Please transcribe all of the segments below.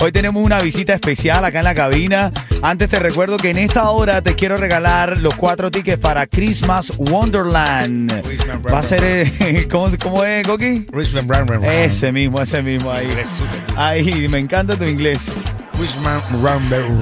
Hoy tenemos una visita especial acá en la cabina. Antes te recuerdo que en esta hora te quiero regalar los cuatro tickets para Christmas Wonderland. Va a ser, eh, ¿cómo, cómo es, Coqui? Richmond Brown. Ese mismo, ese mismo ahí. Ahí, me encanta tu inglés.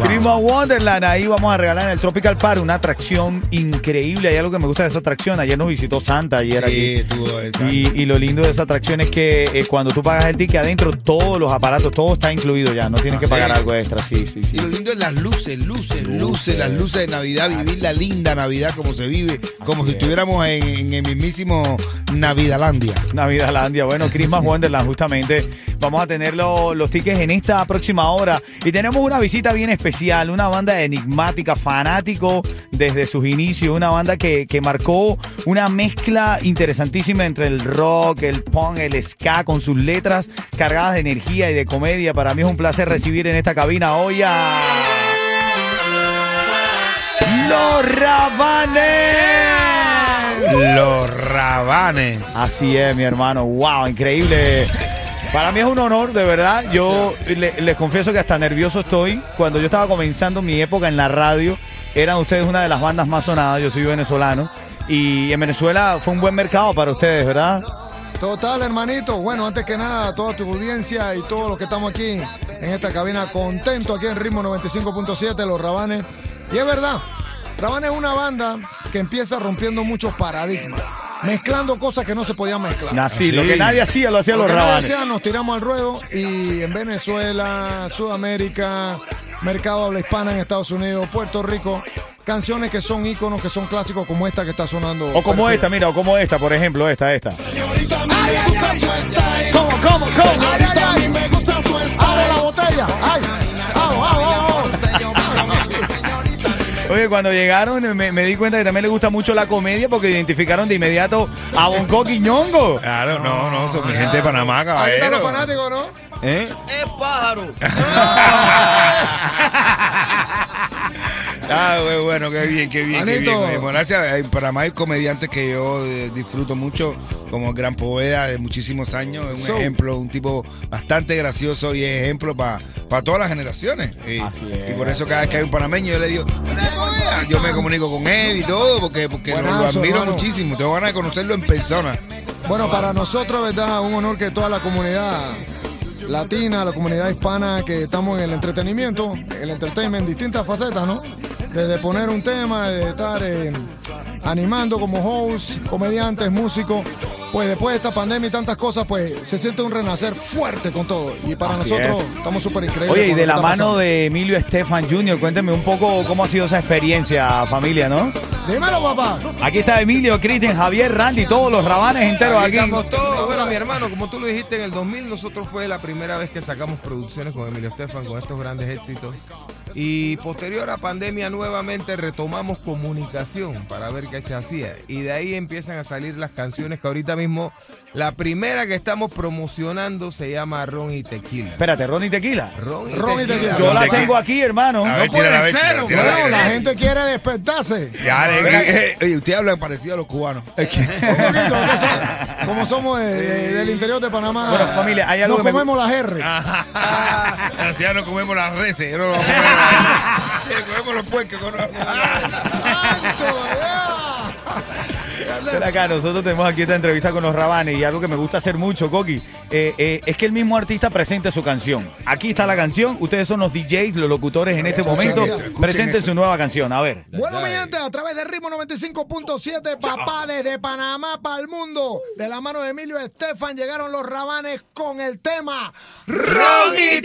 Christmas Wonderland, ahí vamos a regalar en el Tropical Park una atracción increíble. Hay algo que me gusta de esa atracción. Ayer nos visitó Santa, ayer Sí, aquí. Y, y lo lindo de esa atracción es que eh, cuando tú pagas el ticket adentro, todos los aparatos, todo está incluido ya. No tienes que ¿Ah, pagar sí? algo extra. Sí, sí, sí. Y lo lindo es las luces, luces, luces, las luces de Navidad, vivir la linda Navidad como se vive, como si es. estuviéramos en, en el mismísimo Navidalandia. Navidadlandia, bueno, Christmas Wonderland, justamente. Vamos a tener lo- los tickets en esta próxima hora. Y tenemos una visita bien especial, una banda enigmática, fanático desde sus inicios, una banda que, que marcó una mezcla interesantísima entre el rock, el punk, el ska, con sus letras cargadas de energía y de comedia. Para mí es un placer recibir en esta cabina hoy a... Los Rabanes. Los rabanes. Así es, mi hermano. Wow, increíble. Para mí es un honor, de verdad. Yo le- les confieso que hasta nervioso estoy. Cuando yo estaba comenzando mi época en la radio, eran ustedes una de las bandas más sonadas. Yo soy venezolano. Y en Venezuela fue un buen mercado para ustedes, ¿verdad? Total, hermanito. Bueno, antes que nada, toda tu audiencia y todos los que estamos aquí en esta cabina, contento aquí en Ritmo 95.7, Los Rabanes. Y es verdad, Rabanes es una banda que empieza rompiendo muchos paradigmas, mezclando cosas que no se podían mezclar. Así, Así. lo que nadie hacía lo hacían Lo los que nadie rabanes. hacía, nos tiramos al ruedo y en Venezuela, Sudamérica, mercado habla hispana en Estados Unidos, Puerto Rico, canciones que son íconos, que son clásicos como esta que está sonando. O como esta, mira, o como esta, por ejemplo, esta, esta. ¿Cómo, cómo, cómo? ¡Ay, ay, ay! ¡Abre la botella! ¡Ay! Oye, cuando llegaron me, me di cuenta que también les gusta mucho la comedia porque identificaron de inmediato a Bonco Quiñongo. Claro, no, no, son mi gente de Panamá, Ahí están los caballero. fanáticos, ¿no? ¿Eh? ¡Es pájaro! Ah, bueno, qué bien, qué bien, qué bien. Bueno, gracias. En Panamá hay comediantes que yo eh, disfruto mucho, como el Gran Poveda de muchísimos años. Es un So- ejemplo, un tipo bastante gracioso y es ejemplo para todas las generaciones. Y, Así es. y por eso cada vez que hay un panameño yo le digo, yo me comunico con él y todo, porque, porque lo- admiro hermano. muchísimo. Tengo ganas de conocerlo en persona. Bueno, para nosotros, ¿verdad? Un honor que toda la comunidad latina, la comunidad hispana que estamos en el entretenimiento, el entertainment, distintas facetas, ¿no? Desde poner un tema, de estar eh, animando como host, comediantes, músicos. Pues después de esta pandemia y tantas cosas, pues se siente un renacer fuerte con todo. Y para Así nosotros es. estamos súper increíbles. Oye, y de la mano pasando. de Emilio Estefan Jr., cuénteme un poco cómo ha sido esa experiencia, familia, ¿no? Dímelo, papá. Aquí está Emilio, Cristian, Javier, Randy, todos los rabanes enteros aquí. Estamos todos. Bueno, mi hermano, como tú lo dijiste, en el 2000 nosotros fue la primera vez que sacamos producciones con Emilio Estefan, con estos grandes éxitos. Y posterior a pandemia nuevamente retomamos comunicación para ver qué se hacía. Y de ahí empiezan a salir las canciones que ahorita mismo, la primera que estamos promocionando se llama Ron y Tequila. Espérate, Ron y Tequila. Ron y Ron y Tequila. Yo la tengo aquí, hermano. Ver, puede tírala, a ver, ser, la gente quiere despertarse. Ya, eh, eh, eh, oye, ustedes hablan parecido a los cubanos. Que como somos de- de- del interior de Panamá. Bueno, familia, hay algo que me- comemos las R. Ya no comemos las no. Sí, comemos los puercos. no, no, Ven acá, nosotros tenemos aquí esta entrevista con los rabanes y algo que me gusta hacer mucho, Coqui, eh, eh, es que el mismo artista presente su canción. Aquí está la canción, ustedes son los DJs, los locutores en este momento, presenten su nueva canción, a ver. Bueno, mi gente, a través de Ritmo 95.7, papá, desde Panamá para el mundo, de la mano de Emilio Estefan, llegaron los rabanes con el tema Ron y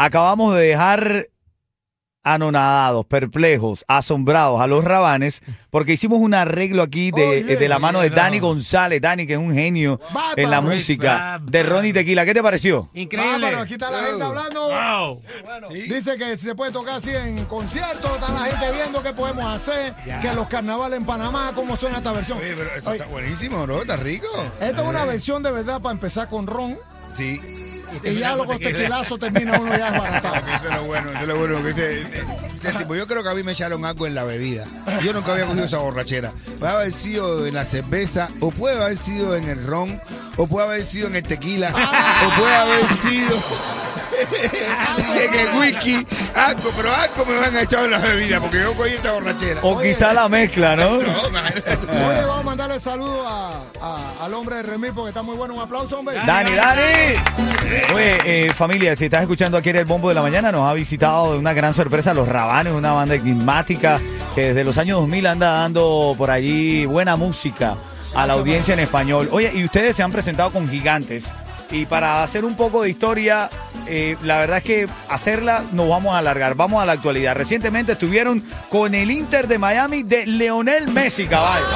Acabamos de dejar anonadados, perplejos, asombrados a los rabanes porque hicimos un arreglo aquí de, Oye, de la mano de. Dani González. Dani, que es un genio Bárbaro. en la música de Ronnie Tequila. ¿Qué te pareció? Increíble. Bárbaro, aquí está la gente hablando. Wow. Dice que se puede tocar así en conciertos, está la gente viendo qué podemos hacer, que los carnavales en Panamá, cómo suena esta versión. Oye, pero eso Oye, está buenísimo, ¿no? Está rico. esta es una versión de verdad para empezar con ron Sí. Y ya luego con tequilazo termina uno ya desbaratado. Eso es lo bueno, eso es lo bueno. que ese- ese tipo, yo creo que a mí me echaron algo en la bebida. Yo nunca había cogido esa borrachera. Puede haber sido en la cerveza, o puede haber sido en el ron, o puede haber sido en el tequila, o puede haber sido en el whisky. Algo, pero algo me van a echar en la bebida, porque yo cogí esta borrachera. O quizá la mezcla, ¿no? No, imagínate. Oye, vamos a mandarle saludo a, a- al hombre de Remí porque está muy bueno. Un aplauso, hombre. Dani, Dani. Oye, eh, familia, si estás escuchando aquí en el Bombo de la Mañana, nos ha visitado de una gran sorpresa Los Rabanes, una banda enigmática que desde los años 2000 anda dando por allí buena música a la audiencia en español. Oye, y ustedes se han presentado con gigantes. Y para hacer un poco de historia, eh, la verdad es que hacerla nos vamos a alargar. Vamos a la actualidad. Recientemente estuvieron con el Inter de Miami de Leonel Messi, caballo.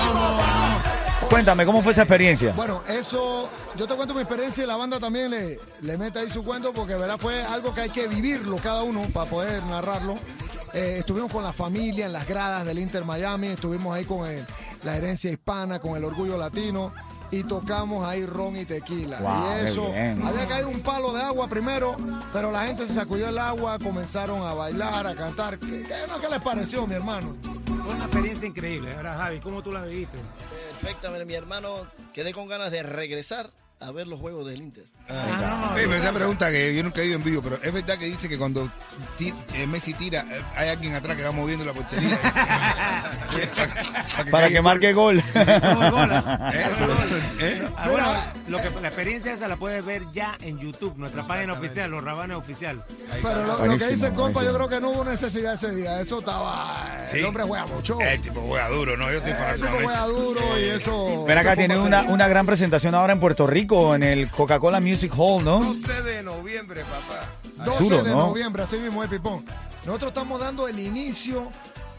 Cuéntame, ¿cómo fue esa experiencia? Bueno, eso, yo te cuento mi experiencia y la banda también le, le mete ahí su cuento porque, verdad, fue algo que hay que vivirlo cada uno para poder narrarlo. Eh, estuvimos con la familia en las gradas del Inter Miami, estuvimos ahí con el- la herencia hispana, con el orgullo latino y tocamos ahí ron y tequila. Wow, y eso, había caído un palo de agua primero, pero la gente se sacudió el agua, comenzaron a bailar, a cantar. ¿Qué, qué, no, qué les pareció, mi hermano? Fue una experiencia increíble, ¿verdad, Javi? ¿Cómo tú la viviste? Perfectamente, mi hermano. Quedé con ganas de regresar a ver los juegos del Inter. Ah, Oye, pero esa pregunta que yo nunca he ido en vivo, pero es verdad que dice que cuando eh, Messi tira, eh, hay alguien atrás que va moviendo la portería. para, Para que marque gol. Todo gola. ¿Eh? Ah, bueno, lo que, la experiencia esa la puedes ver ya en YouTube, nuestra página oficial, Los Rabanes Oficial. Pero lo, lo que dice el compa, yo creo que no hubo necesidad ese día. Eso estaba. Sí. El hombre juega mucho. El tipo juega duro, ¿no? Yo estoy El fanático tipo juega duro y eso. Ven acá, fue una, una gran presentación ahora en Puerto Rico, en el Coca-Cola Music Hall, ¿no? 12 de noviembre, papá. 12 duro, de ¿no? noviembre, así mismo el pipón. Nosotros estamos dando el inicio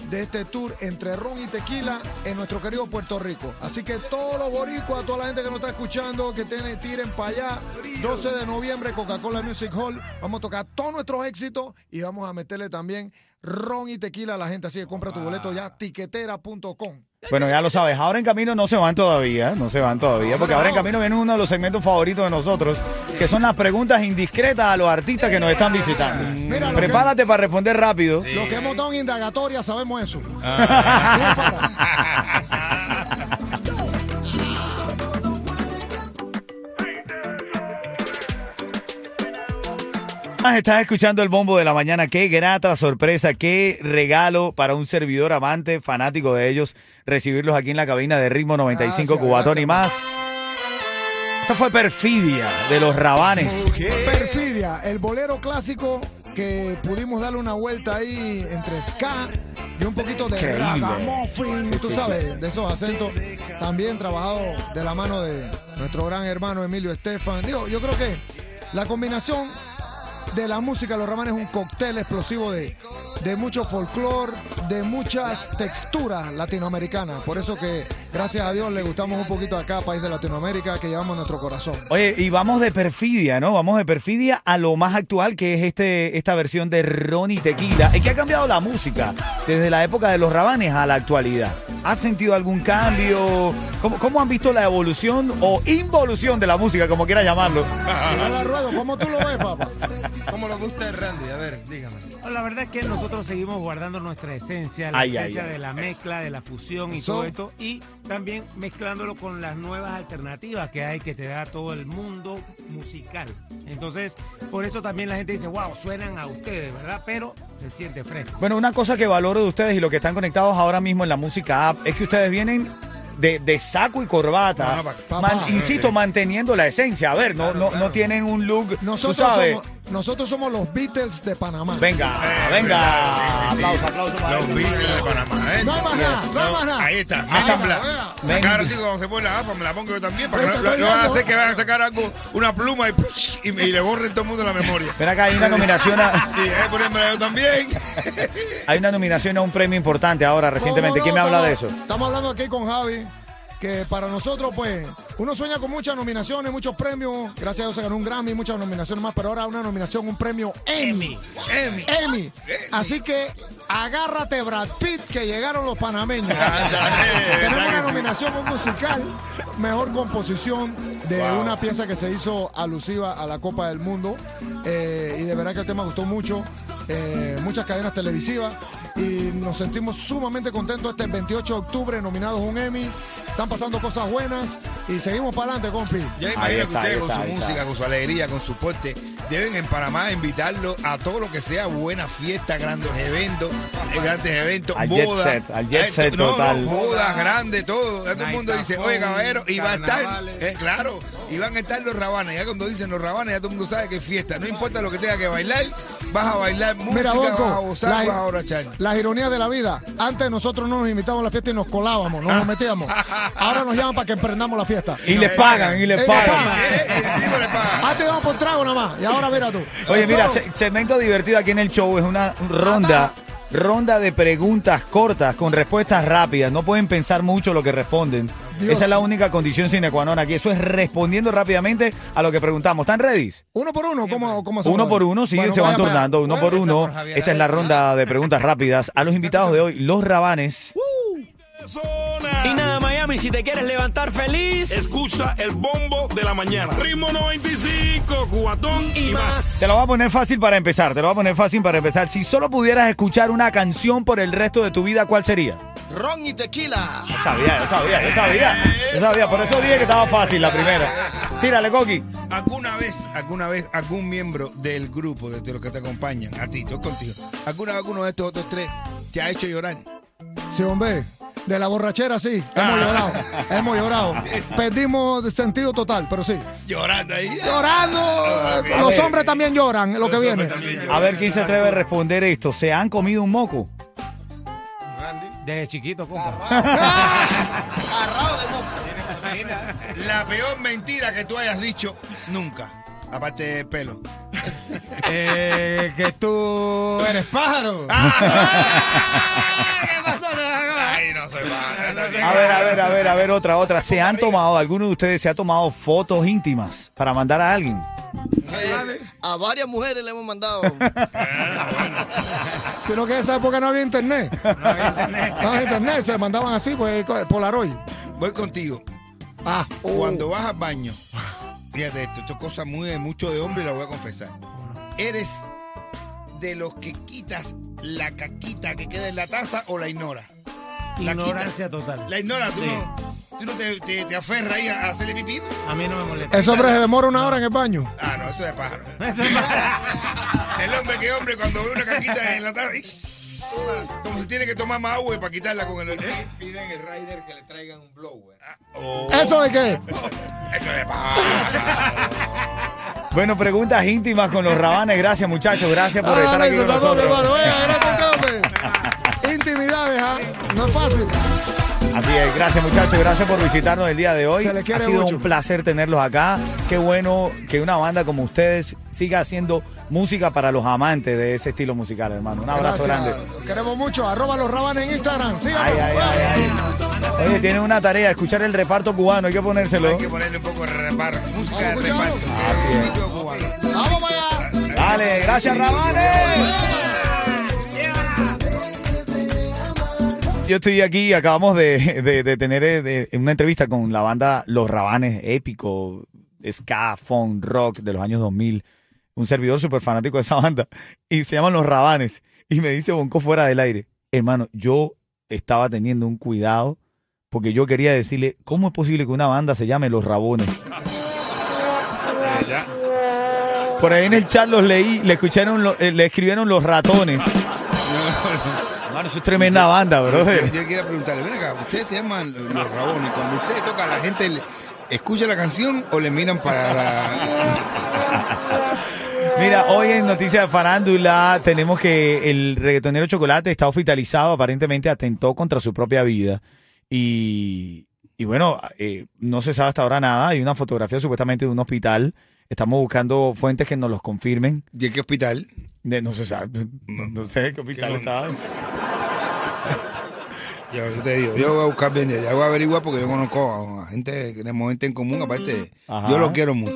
de este tour entre ron y tequila en nuestro querido Puerto Rico. Así que todos los boricuas, toda la gente que nos está escuchando, que tiene, tiren para allá. 12 de noviembre, Coca-Cola Music Hall. Vamos a tocar todos nuestros éxitos y vamos a meterle también ron y tequila a la gente. Así que compra tu boleto ya, tiquetera.com. Bueno, ya lo sabes, ahora en camino no se van todavía, no se van todavía, porque ahora en camino viene uno de los segmentos favoritos de nosotros, que son las preguntas indiscretas a los artistas que nos están visitando. Mira, lo que- Prepárate para responder rápido. Los que hemos estado en indagatoria sabemos eso. Ah, Estás escuchando el bombo de la mañana. Qué grata sorpresa, qué regalo para un servidor amante, fanático de ellos, recibirlos aquí en la cabina de Ritmo 95 Gracias, Cubatón y más. Esta fue Perfidia de los Rabanes. Perfidia, el bolero clásico que pudimos darle una vuelta ahí entre ska y un poquito de ragamuffin, Sí, tú sí, sabes, de esos acentos. También trabajado de la mano de nuestro gran hermano Emilio Estefan. Digo, yo creo que la combinación de la música los Rabanes es un cóctel explosivo de, de mucho folclore, de muchas texturas latinoamericanas. Por eso que, gracias a Dios, le gustamos un poquito acá, país de Latinoamérica, que llevamos nuestro corazón. Oye, y vamos de perfidia, ¿no? Vamos de perfidia a lo más actual, que es este, esta versión de Ronnie Tequila. Es que ha cambiado la música desde la época de los Rabanes a la actualidad. ¿Has sentido algún cambio? ¿Cómo, cómo han visto la evolución o involución de la música, como quieras llamarlo? Ruedo, ¿cómo tú lo ves, papá? ¿Cómo lo gusta Randy? A ver, dígame. La verdad es que nosotros seguimos guardando nuestra esencia, la Ay, esencia ay. de la mezcla, de la fusión y Eso. todo esto, y también mezclándolo con las nuevas alternativas que hay que te da todo el mundo musical. Entonces, por eso también la gente dice, wow, suenan a ustedes, ¿verdad? Pero se siente fresco. Bueno, una cosa que valoro de ustedes y lo que están conectados ahora mismo en la música app es que ustedes vienen de, de saco y corbata. No, no, pa- Man- papá. insisto, manteniendo la esencia. A ver, no, no, no tienen un look, Nosotros tú sabes, somos- Nosotros somos los Beatles de Panamá. Venga, Eh, venga. Aplauso, aplauso para Los. Beatles de Panamá, ¿eh? No hay más nada, no hay más nada. Ahí está, Ahí me está, Venga. cara así como se pone la gafa, me la pongo yo también, para que no, lo, estoy lo van a hacer que van a sacar algo, una pluma y, y, me- y le borren todo el mundo la memoria. Ven acá, hay una nominación a, Sí, eh, ponérmela yo también. hay una nominación a un premio importante ahora recientemente. No, no, ¿Quién me no, habla de eso? Estamos hablando aquí con Javi, que para nosotros, pues, uno sueña con muchas nominaciones, muchos premios. Gracias a Dios se ganó un Grammy, muchas nominaciones más, pero ahora una nominación, un premio Emmy. Emmy. Emmy. Así que agárrate, Brad Pitt, que llegaron los panameños. Tenemos ¿verdad una nominación, un musical, mejor composición de Wow. una pieza que se hizo alusiva a la Copa del Mundo. Eh, y de verdad que el tema gustó mucho. Eh, muchas cadenas televisivas. Y nos sentimos sumamente contentos este 28 de octubre, nominados un Emmy. Están pasando cosas buenas. Y seguimos para adelante, compi. Yo Ahí imagino que ustedes con está, su está. música, con su alegría, con su porte, deben en Panamá invitarlo a todo lo que sea buena fiesta, grandes eventos, eh, grandes eventos, Al jet bodas. set, al jet Eh, set no, no, total. bodas grandes, todo. Todo el mundo dice, oye, caballero, y va a estar, eh, claro, y van a estar los rabanes. Ya cuando dicen los rabanes, ya todo el mundo sabe que es fiesta. No importa lo que tenga que bailar, vas a bailar música, Mira, vas a Bonco, gozar, la- vas a borrachar. Las ironías de la vida. Antes nosotros no nos invitábamos a la fiesta y nos colábamos, no nos metíamos. Ahora nos llaman para que emprendamos la fiesta. Y les pagan, y les Eh, pagan. Eh, eh, pagan. Antes íbamos por trago nada más. Y ahora mira tú. Oye, mira, segmento divertido aquí en el show es una ronda, ronda de preguntas cortas con respuestas rápidas. No pueden pensar mucho lo que responden. Dios. Esa es la única condición sine qua non aquí. Eso es respondiendo rápidamente a lo que preguntamos. ¿Están ready? Uno por uno, ¿cómo, cómo hacemos? Uno por uno, sí, Bueno, se van turnando, uno por uno. por Javier Esta es la ronda de preguntas rápidas. A los invitados de hoy, los rabanes. Y nada, Miami, si te quieres levantar feliz. Escucha el bombo de la mañana. Ritmo 95, cuatón y, Y más. más. Te lo voy a poner fácil para empezar, te lo voy a poner fácil para empezar. Si solo pudieras escuchar una canción por el resto de tu vida, ¿cuál sería? Ron y tequila. Yo sabía, yo sabía, yo sabía. Yo sabía, por eso dije que estaba fácil la primera. Tírale, Coqui. ¿Alguna vez, alguna vez, algún miembro del grupo, de los que te acompañan, a ti, estoy contigo, alguna vez alguno de estos otros tres te ha hecho llorar? Sí, hombre. De la borrachera, sí. Hemos Ah. llorado. Hemos llorado. Perdimos sentido total, pero sí. Llorando ahí. Llorando. Los hombres también lloran, lo que viene. A ver quién se atreve a responder esto. ¿Se han comido un moco? Desde chiquito, compa. Agarrado de moco. La peor mentira que tú hayas dicho nunca, aparte del pelo. Eh, que tú eres pájaro. Ay, no soy malo. A ver, a ver, a ver, a ver, otra, otra. ¿Se han tomado, alguno de ustedes se ha tomado fotos íntimas para mandar a alguien? Eh, a varias mujeres le hemos mandado. Sino que en esa época no había internet. No había internet. Se mandaban así, pues, Polaroid. Voy contigo. Ah, oh. Cuando vas al baño, fíjate esto, esto es cosa muy de mucho de hombre y la voy a confesar. Eres de los que quitas la caquita que queda en la taza o la ignora. La Ignorancia total. La ignora, tú Sí. no, tú no te, te, te aferras ahí a hacerle pipí. A mí no me molesta. Ese hombre se demora una hora en el baño. Ah, no, eso es de pájaro. Eso es El hombre que hombre cuando ve una caquita en la taza. Como si tiene que tomar más agua para quitarla con el... ¿eh? Piden el rider que le traigan un blower. Oh, ¿Eso de qué? eso es de. Bueno, preguntas íntimas con los rabanes. Gracias, muchachos. Gracias por estar Ah, aquí con nosotros. hermano. Hombre. Intimidades, ¿ah? No es fácil. Así es, gracias muchachos, gracias por visitarnos el día de hoy. Se les Ha sido mucho. un placer tenerlos acá. Qué bueno que una banda como ustedes siga haciendo música para los amantes de ese estilo musical, hermano. Un abrazo Gracias. grande. Los Queremos mucho. Arroba los rabanes en Instagram. Síganos. Ay, ay, ay, ay. Oye, tienen una tarea, escuchar el reparto cubano, hay que ponérselo. Hay que ponerle un poco de reparto, música de reparto. Así es. cubano. Vamos para allá. Dale, gracias Rabanes. Yo estoy aquí, acabamos de, de- de tener eh, de- una entrevista con la banda Los Rabanes, épico, ska, funk, rock de los años 2000. Un servidor súper fanático de esa banda. Y se llaman Los Rabanes. Y me dice Bonco fuera del aire. Hermano, yo estaba teniendo un cuidado porque yo quería decirle, ¿cómo es posible que una banda se llame Los Rabones? Por ahí en el chat los leí, le escucharon, lo- eh, le escribieron Los Ratones. Hermano, eso es tremenda banda, brother. Yo quería preguntarle, ven acá, ustedes se llaman los los rabones. Cuando ustedes tocan, la gente le- escucha la canción o le miran para la. Mira, hoy en Noticias de Farándula tenemos que el reggaetonero Chocolate está hospitalizado, aparentemente atentó contra su propia vida. Y, y bueno, eh, no se sabe hasta ahora nada. Hay una fotografía supuestamente de un hospital. Estamos buscando fuentes que nos los confirmen. ¿Y en qué hospital? De- no se sabe. No, no sé qué hospital Qué estaba. Yo, te digo, yo voy a buscar bien, yo voy a averiguar porque yo conozco a gente que tenemos gente en común, aparte, Ajá. yo lo quiero mucho,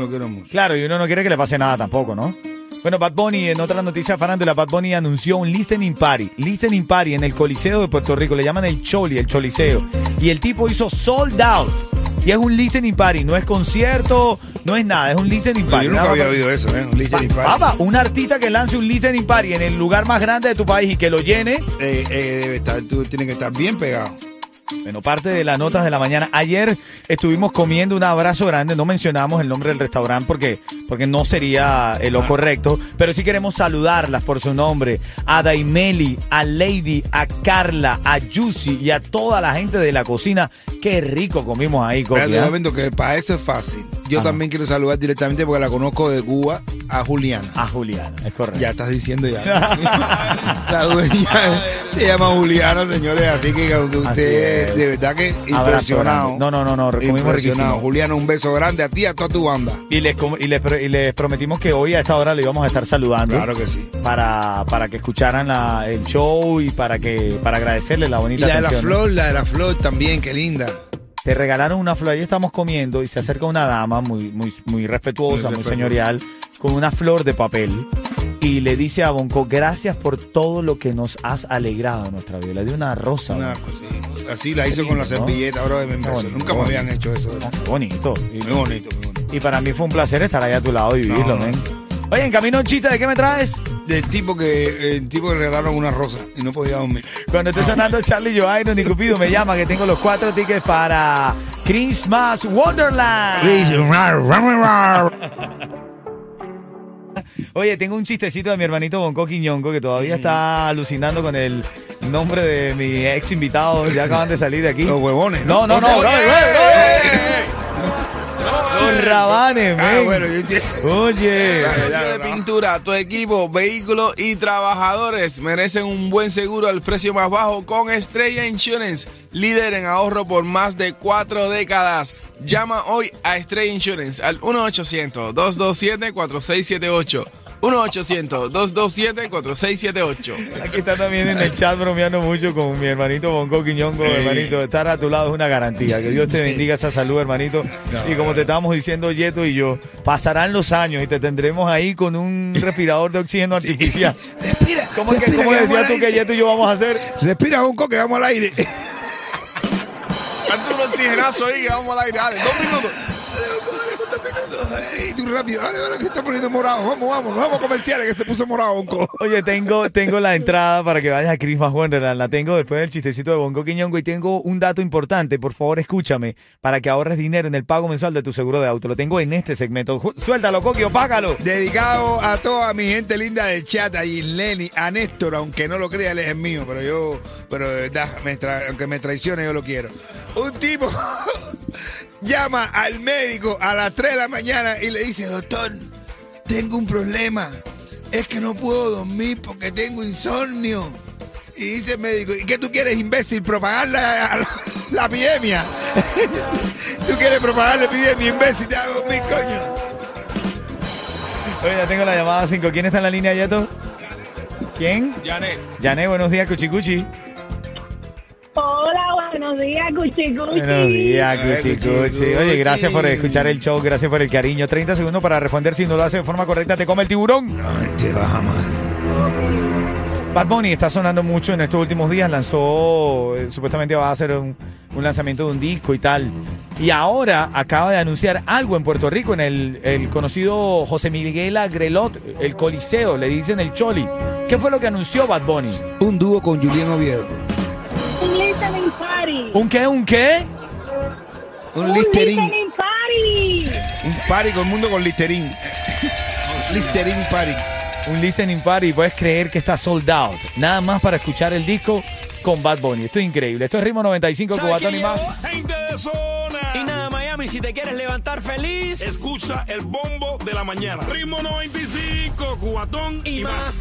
lo quiero mucho. Claro, y uno no quiere que le pase nada tampoco, ¿no? Bueno, Bad Bunny, en otra noticia farándula, Bad Bunny anunció un listening party. Listening party en el Coliseo de Puerto Rico. Le llaman el Choli, el Choliseo. Y el tipo hizo sold out. Y es un listening party. No es concierto, no es nada. Es un listening party. yo nunca Nada había oído eso, ¿eh? Un listening party. Papá, un artista que lance un listening party en el lugar más grande de tu país y que lo llene. Eh, eh, debe estar, tú tienes que estar bien pegado. Bueno, parte de las notas de la mañana. Ayer estuvimos comiendo un abrazo grande. No mencionamos el nombre del restaurante porque, porque no sería eh, lo correcto. Pero sí queremos saludarlas por su nombre. A Daimeli, a Lady, a Carla, a Yusi y a toda la gente de la cocina. Qué rico comimos ahí, Coqui, Espérate que para eso es fácil. Yo también quiero saludar directamente porque la conozco de Cuba a Juliana. A Juliana, es correcto. Ya estás diciendo ya. la dueña se llama Juliana, señores, así que usted Así de verdad que impresionado. No, no, no, no, Impresionado. riquísimo. Juliana, un beso grande a ti y a toda tu banda. Y les, y, les, y les prometimos que hoy a esta hora le íbamos a estar saludando. Claro que sí. Para, para que escucharan la- el show y para que para agradecerles la Y bonita la de la flor, la de la flor también, qué linda. Te regalaron una flor, ahí estamos comiendo y se acerca una dama muy, muy, muy respetuosa, Muy señorial, con una flor de papel y le dice a Bonco, gracias por todo lo que nos has alegrado en nuestra vida. Le dio una rosa. Una cosita. Así la hizo con la servilleta, ahora bonito, Nunca me habían hecho eso. Bonito. Y, Muy bonito, muy bonito. y para mí fue un placer estar ahí a tu lado y vivirlo, No, no. Oye, en camino un chiste, ¿de qué me traes? Del tipo que el tipo que le regalaron una rosa y no podía dormir. Cuando esté sonando Charlie Joaino ni Cupido me llama que tengo los cuatro tickets para Christmas Wonderland. Oye, tengo un chistecito de mi hermanito Bonco Quiñongo que todavía está alucinando con el nombre de mi ex invitado. Ya acaban de salir de aquí. Los huevones. No, no, no, Oye, brother, oye, Los rabanes, Ah, men. bueno, yo. Oye. Precio de pintura, tu equipo, vehículos y trabajadores merecen un buen seguro al precio más bajo con Estrella Insurance, líder en ahorro por más de cuatro décadas. Llama hoy a Estrella Insurance al 1-800-227-4678. 1-800-227-4678. Aquí está también en el chat bromeando mucho con mi hermanito Bonco Quiñongo, hermanito. Estar a tu lado es una garantía. Que Dios te bendiga esa salud, hermanito. y como te estábamos diciendo, Yeto y yo, pasarán los años y te tendremos ahí con un respirador de oxígeno artificial. Respira. ¿Cómo, que, respira, cómo que vamos decías tú que. Yeto y yo vamos a hacer? Respira, Bonco, que vamos al aire. Date un oxigenazo ahí que vamos al aire. Dale, dos minutos. Tú rápido, dale, dale, que se está poniendo morado. Vamos, vamos, vamos a comerciales que se puso morado, Bonco. Oye, tengo, tengo la entrada para que vayas a Christmas Wonderland. La tengo después del chistecito de Bonco Quiñongo y tengo un dato importante. Por favor, escúchame para que ahorres dinero en el pago mensual de tu seguro de auto. Lo tengo en este segmento. Suéltalo, Coquio, págalo. Dedicado a toda mi gente linda del chat, a Lenny, a Néstor, aunque no lo crea, él es el mío, pero yo, pero de verdad, me aunque me traicione, yo lo quiero. Un tipo llama al médico a las 3 de la mañana y le dice, doctor, tengo un problema, es que no puedo dormir porque tengo insomnio. Y dice el médico, ¿y qué tú quieres, imbécil? ¿Propagar la, la- la epidemia? ¿Tú quieres propagar la epidemia, imbécil? Te hago dormir, coño. Oye, ya tengo la llamada 5. ¿Quién está en la línea, Yato? ¿Quién? Janet. Yané, buenos días, Cuchicuchi. Hola, buenos días, Cuchi Cuchi. Buenos días. Cuchicuchi. Oye, gracias por escuchar el show, gracias por el cariño. 30 segundos para responder. Si no lo hace de forma correcta, te come el tiburón. Ay, te baja mal. Bad Bunny está sonando mucho en estos últimos días. Lanzó, eh, supuestamente va a hacer un, un lanzamiento de un disco y tal. Y ahora acaba de anunciar algo en Puerto Rico, en el, el conocido José Miguel Agrelot, el Coliseo, le dicen el Choli. ¿Qué fue lo que anunció Bad Bunny? Un dúo con Julián Oviedo. Un listening party. ¿Un qué? ¿Un qué? Un Un listerín. listening party. Un party con el mundo con listerín. Listerín party. Un listening party. Puedes creer que está sold out. Nada más para escuchar el disco con Bad Bunny. Esto es increíble. Esto es Ritmo 95 ¿Sabe Cubatón y más. Gente de zona. Y nada, Miami, si te quieres levantar feliz. Escucha el bombo de la mañana. Ritmo 95, cuatón y, Y más. más.